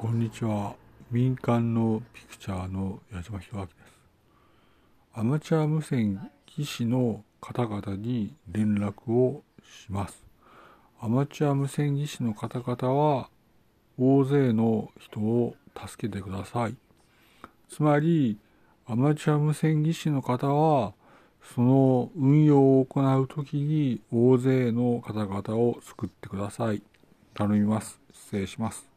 こんにちは。民間のピクチャーの矢島弘明です。アマチュア無線技師の方々に連絡をします。アマチュア無線技師の方々は大勢の人を助けてください。つまり、アマチュア無線技師の方はその運用を行う時に大勢の方々を救ってください。頼みます。失礼します。